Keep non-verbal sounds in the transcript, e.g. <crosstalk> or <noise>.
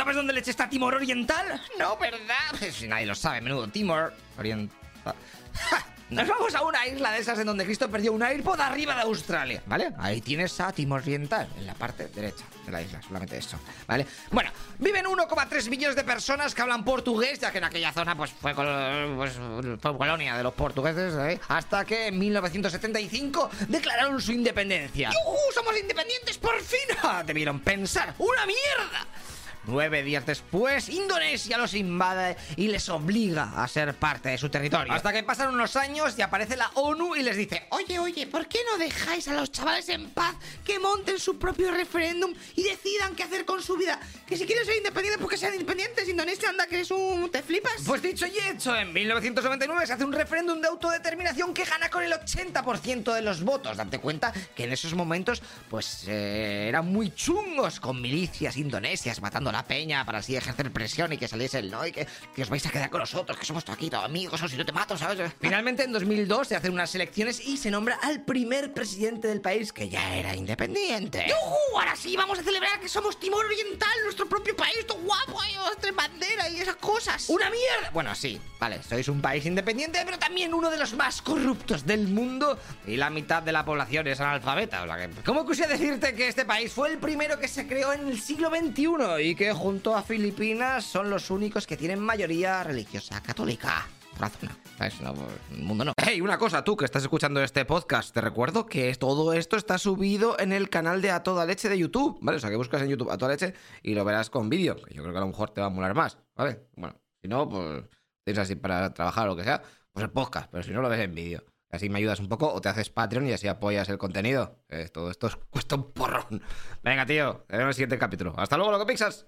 ¿Sabes dónde leche está Timor Oriental? No, ¿verdad? <laughs> Si nadie lo sabe, menudo Timor Oriental. <laughs> Nos vamos a una isla de esas en donde Cristo perdió un AirPod arriba de Australia, ¿vale? Ahí tienes a Timor Oriental, en la parte derecha de la isla, solamente eso, ¿vale? Bueno, viven 1,3 millones de personas que hablan portugués, ya que en aquella zona pues fue, col- pues, fue colonia de los portugueses, ¿eh? Hasta que en 1975 declararon su independencia. ¡Yujú! ¡Somos independientes por fin! ¡Ah! <laughs> Debieron pensar, ¡una mierda! Nueve días después, Indonesia los invade y les obliga a ser parte de su territorio. Hasta que pasan unos años y aparece la ONU y les dice, oye, oye, ¿por qué no dejáis a los chavales en paz que monten su propio referéndum y decidan qué hacer con su vida? Que si quieren ser independientes, pues que sean independientes. Indonesia, anda, que es un... ¿Te flipas? Pues dicho y hecho, en 1999 se hace un referéndum de autodeterminación que gana con el 80% de los votos. Date cuenta que en esos momentos, pues, eh, eran muy chungos con milicias indonesias matando a la peña para así ejercer presión y que saliese el no y que, que os vais a quedar con nosotros, que somos aquí todos amigos, o si no te mato, ¿sabes? Finalmente, en 2002 se hacen unas elecciones y se nombra al primer presidente del país que ya era independiente. ¡Yujú! Ahora sí, vamos a celebrar que somos Timor Oriental, nuestro propio país, esas cosas. ¡Una mierda! Bueno, sí, vale, sois un país independiente, pero también uno de los más corruptos del mundo y la mitad de la población es analfabeta. O que, ¿Cómo quisiera decirte que este país fue el primero que se creó en el siglo XXI y que junto a Filipinas son los únicos que tienen mayoría religiosa católica? Razona. ¿Sabes? No, el mundo no. Hey, una cosa, tú que estás escuchando este podcast, te recuerdo que todo esto está subido en el canal de A Toda Leche de YouTube, ¿vale? O sea, que buscas en YouTube A Toda Leche y lo verás con vídeo, que yo creo que a lo mejor te va a molar más, ¿vale? Bueno, si no, pues tienes así para trabajar o lo que sea, pues el podcast, pero si no lo ves en vídeo. Así me ayudas un poco o te haces Patreon y así apoyas el contenido. Eh, todo esto cuesta un porrón. Venga, tío, te vemos en el siguiente capítulo. Hasta luego, loco Pixas.